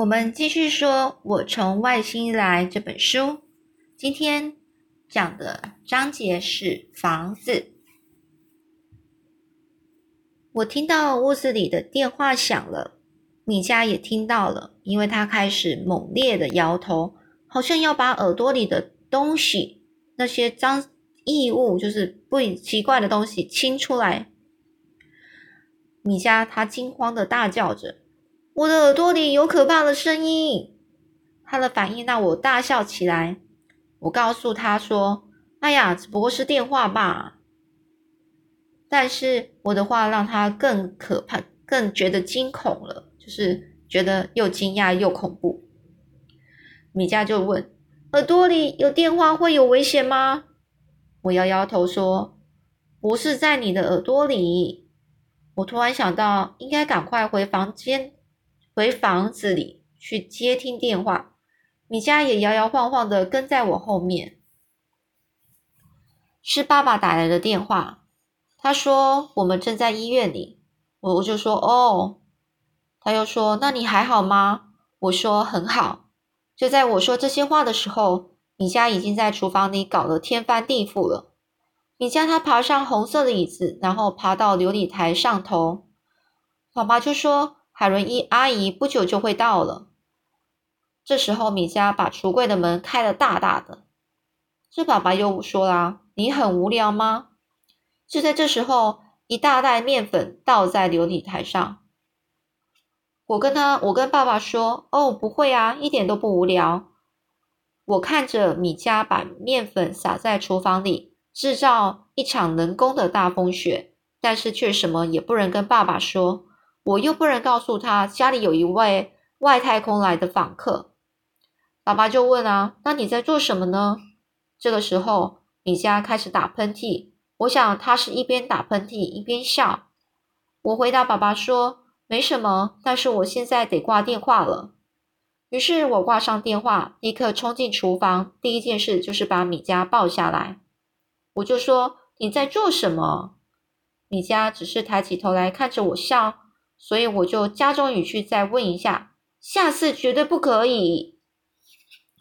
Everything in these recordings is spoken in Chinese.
我们继续说《我从外星来》这本书，今天讲的章节是房子。我听到屋子里的电话响了，米迦也听到了，因为他开始猛烈的摇头，好像要把耳朵里的东西、那些脏异物，就是不奇怪的东西清出来。米迦他惊慌的大叫着。我的耳朵里有可怕的声音，他的反应让我大笑起来。我告诉他说：“哎呀，只不过是电话吧。”但是我的话让他更可怕，更觉得惊恐了，就是觉得又惊讶又恐怖。米迦就问：“耳朵里有电话会有危险吗？”我摇摇头说：“不是在你的耳朵里。”我突然想到，应该赶快回房间。回房子里去接听电话，米佳也摇摇晃晃的跟在我后面。是爸爸打来的电话，他说我们正在医院里，我我就说哦，他又说那你还好吗？我说很好。就在我说这些话的时候，米佳已经在厨房里搞得天翻地覆了。米迦他爬上红色的椅子，然后爬到琉璃台上头，爸爸就说。海伦伊阿姨不久就会到了。这时候，米迦把橱柜的门开了大大的。这爸爸又说啦：“你很无聊吗？”就在这时候，一大袋面粉倒在琉璃台上。我跟他，我跟爸爸说：“哦，不会啊，一点都不无聊。”我看着米迦把面粉撒在厨房里，制造一场人工的大风雪，但是却什么也不能跟爸爸说。我又不能告诉他家里有一位外太空来的访客，爸爸就问啊，那你在做什么呢？这个时候，米加开始打喷嚏，我想他是一边打喷嚏一边笑。我回答爸爸说，没什么，但是我现在得挂电话了。于是我挂上电话，立刻冲进厨房，第一件事就是把米加抱下来。我就说你在做什么？米加只是抬起头来看着我笑。所以我就加重语气再问一下，下次绝对不可以。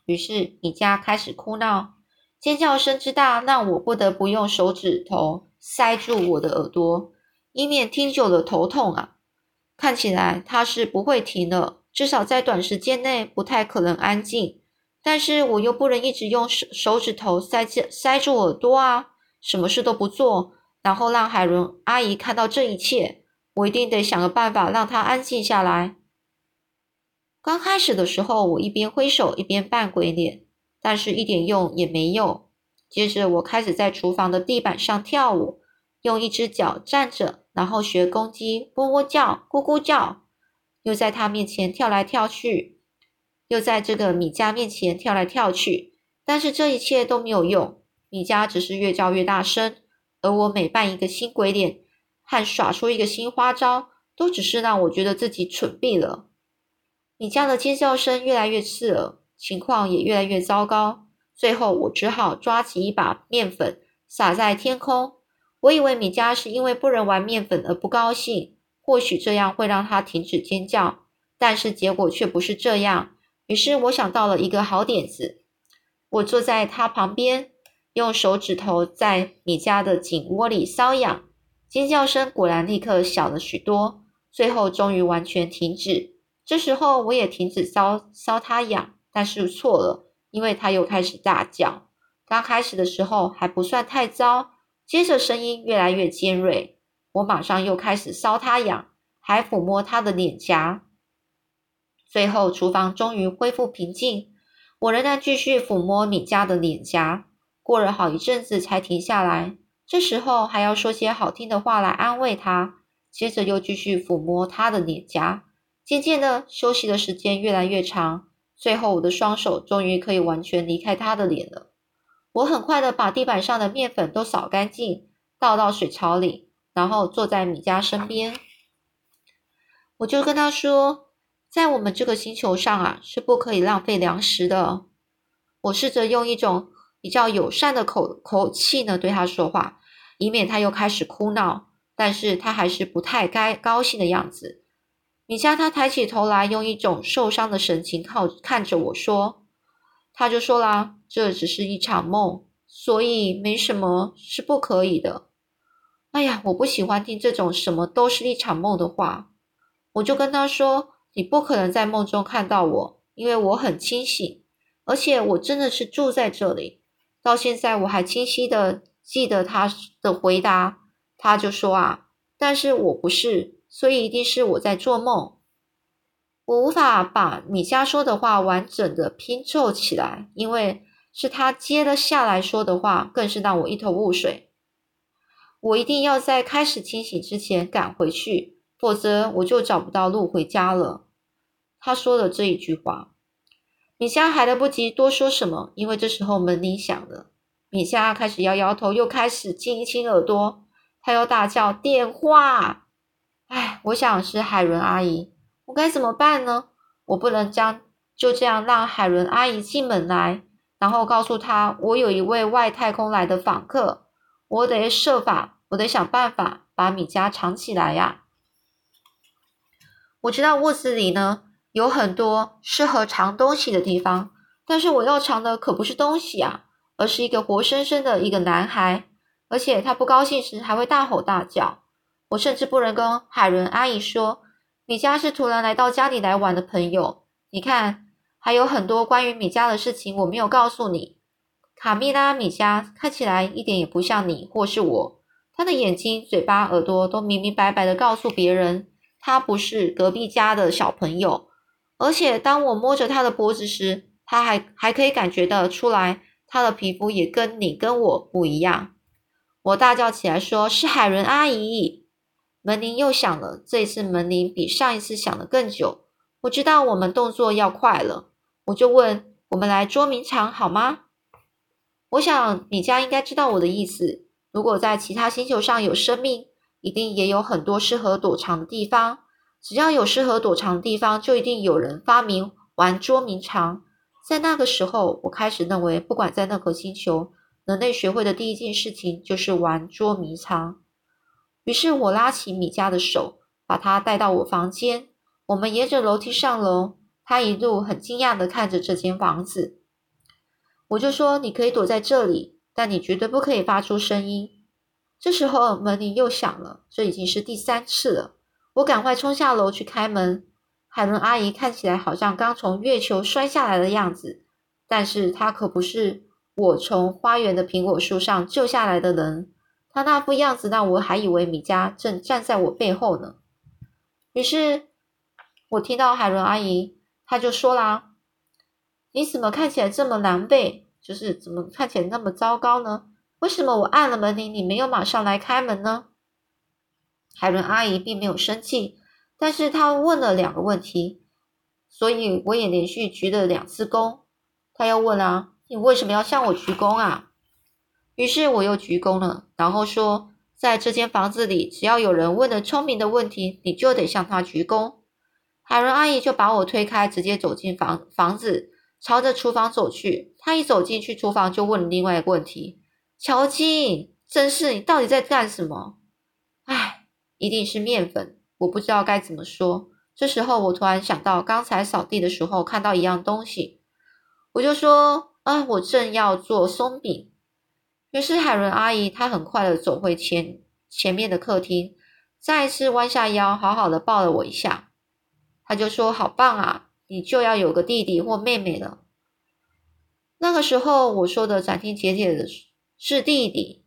于是米迦开始哭闹，尖叫声之大，让我不得不用手指头塞住我的耳朵，以免听久了头痛啊。看起来他是不会停的，至少在短时间内不太可能安静。但是我又不能一直用手手指头塞塞住耳朵啊，什么事都不做，然后让海伦阿姨看到这一切。我一定得想个办法让他安静下来。刚开始的时候，我一边挥手一边扮鬼脸，但是一点用也没有。接着，我开始在厨房的地板上跳舞，用一只脚站着，然后学公鸡喔喔叫、咕咕叫，又在他面前跳来跳去，又在这个米迦面前跳来跳去。但是这一切都没有用，米迦只是越叫越大声，而我每扮一个新鬼脸。和耍出一个新花招，都只是让我觉得自己蠢毙了。米迦的尖叫声越来越刺耳，情况也越来越糟糕。最后，我只好抓起一把面粉撒在天空。我以为米迦是因为不能玩面粉而不高兴，或许这样会让他停止尖叫。但是结果却不是这样。于是我想到了一个好点子。我坐在他旁边，用手指头在米迦的颈窝里搔痒。尖叫声果然立刻小了许多，最后终于完全停止。这时候我也停止搔搔他痒，但是错了，因为他又开始大叫。刚开始的时候还不算太糟，接着声音越来越尖锐。我马上又开始搔他痒，还抚摸他的脸颊。最后厨房终于恢复平静，我仍然继续抚摸米迦的脸颊。过了好一阵子才停下来。这时候还要说些好听的话来安慰他，接着又继续抚摸他的脸颊。渐渐的，休息的时间越来越长，最后我的双手终于可以完全离开他的脸了。我很快的把地板上的面粉都扫干净，倒到水槽里，然后坐在米迦身边。我就跟他说，在我们这个星球上啊，是不可以浪费粮食的。我试着用一种比较友善的口口气呢对他说话。以免他又开始哭闹，但是他还是不太该高兴的样子。米迦他抬起头来，用一种受伤的神情靠看着我说：“他就说啦，这只是一场梦，所以没什么是不可以的。”哎呀，我不喜欢听这种什么都是一场梦的话，我就跟他说：“你不可能在梦中看到我，因为我很清醒，而且我真的是住在这里。到现在我还清晰的记得他的回答，他就说啊，但是我不是，所以一定是我在做梦。我无法把米迦说的话完整的拼凑起来，因为是他接了下来说的话，更是让我一头雾水。”我一定要在开始清醒之前赶回去，否则我就找不到路回家了。他说了这一句话，米迦还来不及多说什么，因为这时候门铃响了。米夏开始摇摇头，又开始亲一亲耳朵，他又大叫电话。哎，我想是海伦阿姨，我该怎么办呢？我不能将就这样让海伦阿姨进门来，然后告诉她我有一位外太空来的访客。我得设法，我得想办法把米家藏起来呀。我知道屋子里呢有很多适合藏东西的地方，但是我要藏的可不是东西啊，而是一个活生生的一个男孩，而且他不高兴时还会大吼大叫。我甚至不能跟海伦阿姨说，米家是突然来到家里来玩的朋友。你看，还有很多关于米家的事情我没有告诉你。卡蜜拉米加看起来一点也不像你或是我，他的眼睛、嘴巴、耳朵都明明白白的告诉别人，他不是隔壁家的小朋友。而且当我摸着他的脖子时，他还还可以感觉得出来，他的皮肤也跟你跟我不一样。我大叫起来说：“是海伦阿姨！”门铃又响了，这一次门铃比上一次响的更久。我知道我们动作要快了，我就问：“我们来捉迷藏好吗？”我想米家应该知道我的意思。如果在其他星球上有生命，一定也有很多适合躲藏的地方。只要有适合躲藏的地方，就一定有人发明玩捉迷藏。在那个时候，我开始认为，不管在任何星球，人类学会的第一件事情就是玩捉迷藏。于是我拉起米迦的手，把他带到我房间。我们沿着楼梯上楼，他一路很惊讶的看着这间房子。我就说你可以躲在这里，但你绝对不可以发出声音。这时候门铃又响了，这已经是第三次了。我赶快冲下楼去开门。海伦阿姨看起来好像刚从月球摔下来的样子，但是她可不是我从花园的苹果树上救下来的人。她那副样子让我还以为米迦正站在我背后呢。于是，我听到海伦阿姨，她就说啦。你怎么看起来这么狼狈？就是怎么看起来那么糟糕呢？为什么我按了门铃，你没有马上来开门呢？海伦阿姨并没有生气，但是他问了两个问题，所以我也连续鞠了两次躬。他又问啊，你为什么要向我鞠躬啊？于是我又鞠躬了，然后说，在这间房子里，只要有人问了聪明的问题，你就得向他鞠躬。海伦阿姨就把我推开，直接走进房房子。朝着厨房走去，他一走进去厨房就问另外一个问题：“乔金，真是你到底在干什么？”唉，一定是面粉，我不知道该怎么说。这时候我突然想到，刚才扫地的时候看到一样东西，我就说：“啊，我正要做松饼。”于是海伦阿姨她很快的走回前前面的客厅，再次弯下腰，好好的抱了我一下，她就说：“好棒啊！”你就要有个弟弟或妹妹了。那个时候我说的斩钉截铁的是弟弟。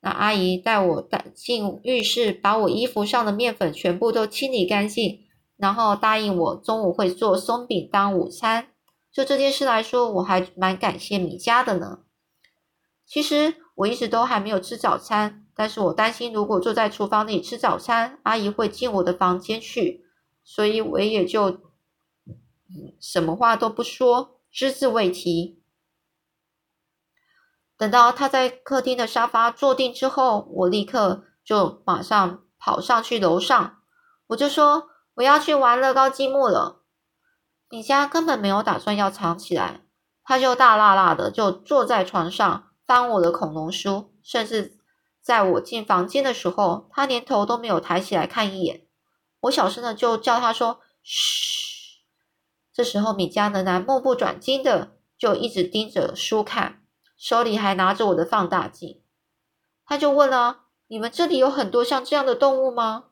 那阿姨带我带进浴室，把我衣服上的面粉全部都清理干净，然后答应我中午会做松饼当午餐。就这件事来说，我还蛮感谢米家的呢。其实我一直都还没有吃早餐，但是我担心如果坐在厨房里吃早餐，阿姨会进我的房间去，所以我也就。什么话都不说，只字未提。等到他在客厅的沙发坐定之后，我立刻就马上跑上去楼上，我就说我要去玩乐高积木了。米家根本没有打算要藏起来，他就大辣辣的就坐在床上翻我的恐龙书，甚至在我进房间的时候，他连头都没有抬起来看一眼。我小声的就叫他说：“嘘。”这时候米迦仍然目不转睛的就一直盯着书看，手里还拿着我的放大镜。他就问了：“你们这里有很多像这样的动物吗？”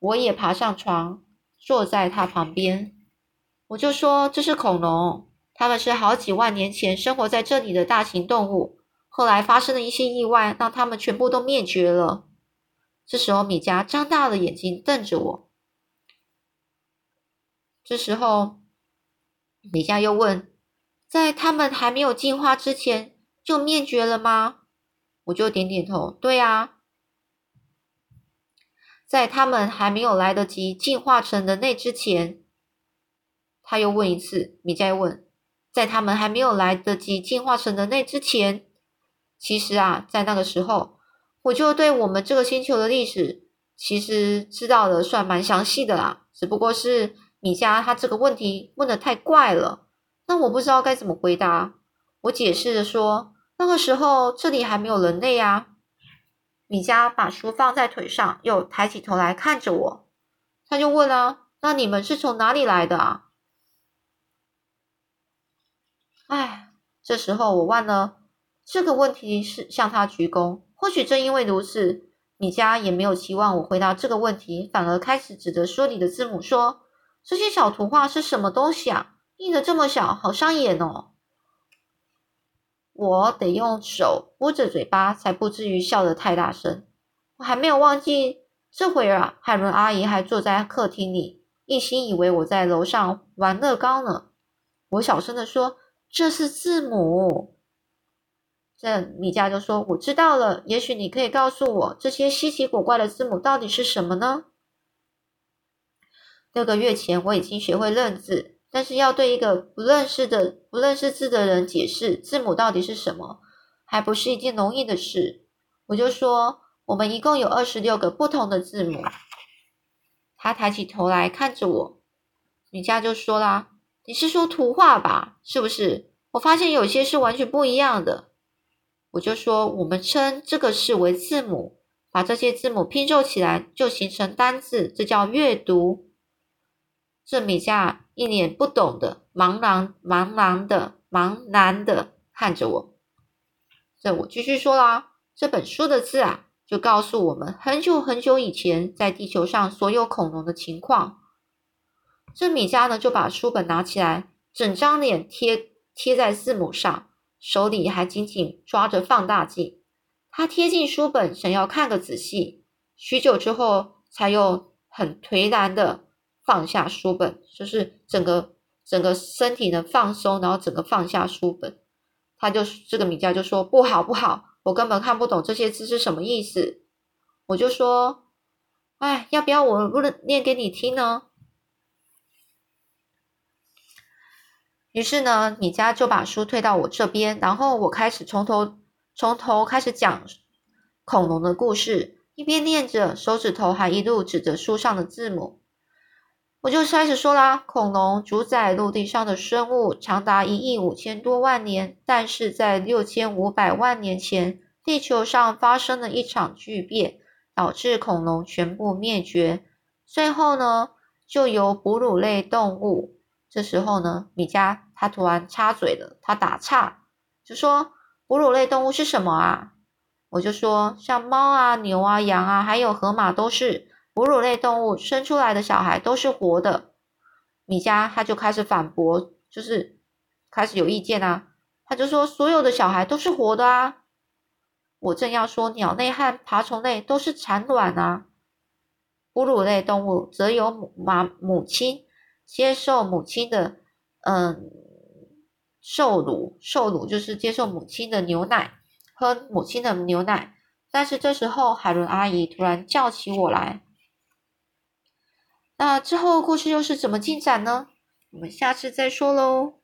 我也爬上床，坐在他旁边，我就说：“这是恐龙，它们是好几万年前生活在这里的大型动物。”后来发生了一些意外，让他们全部都灭绝了。这时候，米迦张大了眼睛瞪着我。这时候，米迦又问：“在他们还没有进化之前就灭绝了吗？”我就点点头：“对啊，在他们还没有来得及进化成人类之前。”他又问一次，米迦问：“在他们还没有来得及进化成人类之前？”其实啊，在那个时候，我就对我们这个星球的历史其实知道的算蛮详细的啦。只不过是米迦他这个问题问的太怪了，那我不知道该怎么回答。我解释着说，那个时候这里还没有人类啊。米迦把书放在腿上，又抬起头来看着我，他就问了：“那你们是从哪里来的啊？”哎，这时候我忘了。这个问题是向他鞠躬。或许正因为如此，米迦也没有期望我回答这个问题，反而开始指着书里的字母说：“这些小图画是什么东西啊？印的这么小，好伤眼哦！”我得用手捂着嘴巴，才不至于笑得太大声。我还没有忘记，这会儿啊，海伦阿姨还坐在客厅里，一心以为我在楼上玩乐高呢。我小声的说：“这是字母。”这米迦就说：“我知道了，也许你可以告诉我这些稀奇古怪的字母到底是什么呢？”六个月前我已经学会认字，但是要对一个不认识的、不认识字的人解释字母到底是什么，还不是一件容易的事。我就说：“我们一共有二十六个不同的字母。”他抬起头来看着我，米迦就说啦：“你是说图画吧？是不是？我发现有些是完全不一样的。”我就说，我们称这个是为字母，把这些字母拼凑起来就形成单字，这叫阅读。这米迦一脸不懂的、茫然、茫然的、茫然的看着我。这我继续说啦，这本书的字啊，就告诉我们很久很久以前在地球上所有恐龙的情况。这米迦呢，就把书本拿起来，整张脸贴贴在字母上。手里还紧紧抓着放大镜，他贴近书本，想要看个仔细。许久之后，才又很颓然的放下书本，就是整个整个身体的放松，然后整个放下书本。他就这个米迦就说：“不好，不好，我根本看不懂这些字是什么意思。”我就说：“哎，要不要我不能念给你听呢？”于是呢，米迦就把书推到我这边，然后我开始从头从头开始讲恐龙的故事，一边念着，手指头还一路指着书上的字母。我就开始说啦：恐龙主宰陆地上的生物长达一亿五千多万年，但是在六千五百万年前，地球上发生了一场巨变，导致恐龙全部灭绝。最后呢，就由哺乳类动物。这时候呢，米迦他突然插嘴了，他打岔就说：“哺乳类动物是什么啊？”我就说：“像猫啊、牛啊、羊啊，还有河马都是哺乳类动物，生出来的小孩都是活的。”米迦他就开始反驳，就是开始有意见啊，他就说：“所有的小孩都是活的啊！”我正要说，鸟类和爬虫类都是产卵啊，哺乳类动物则有母妈母亲。接受母亲的，嗯，受乳，受乳就是接受母亲的牛奶，喝母亲的牛奶。但是这时候，海伦阿姨突然叫起我来。那之后故事又是怎么进展呢？我们下次再说喽。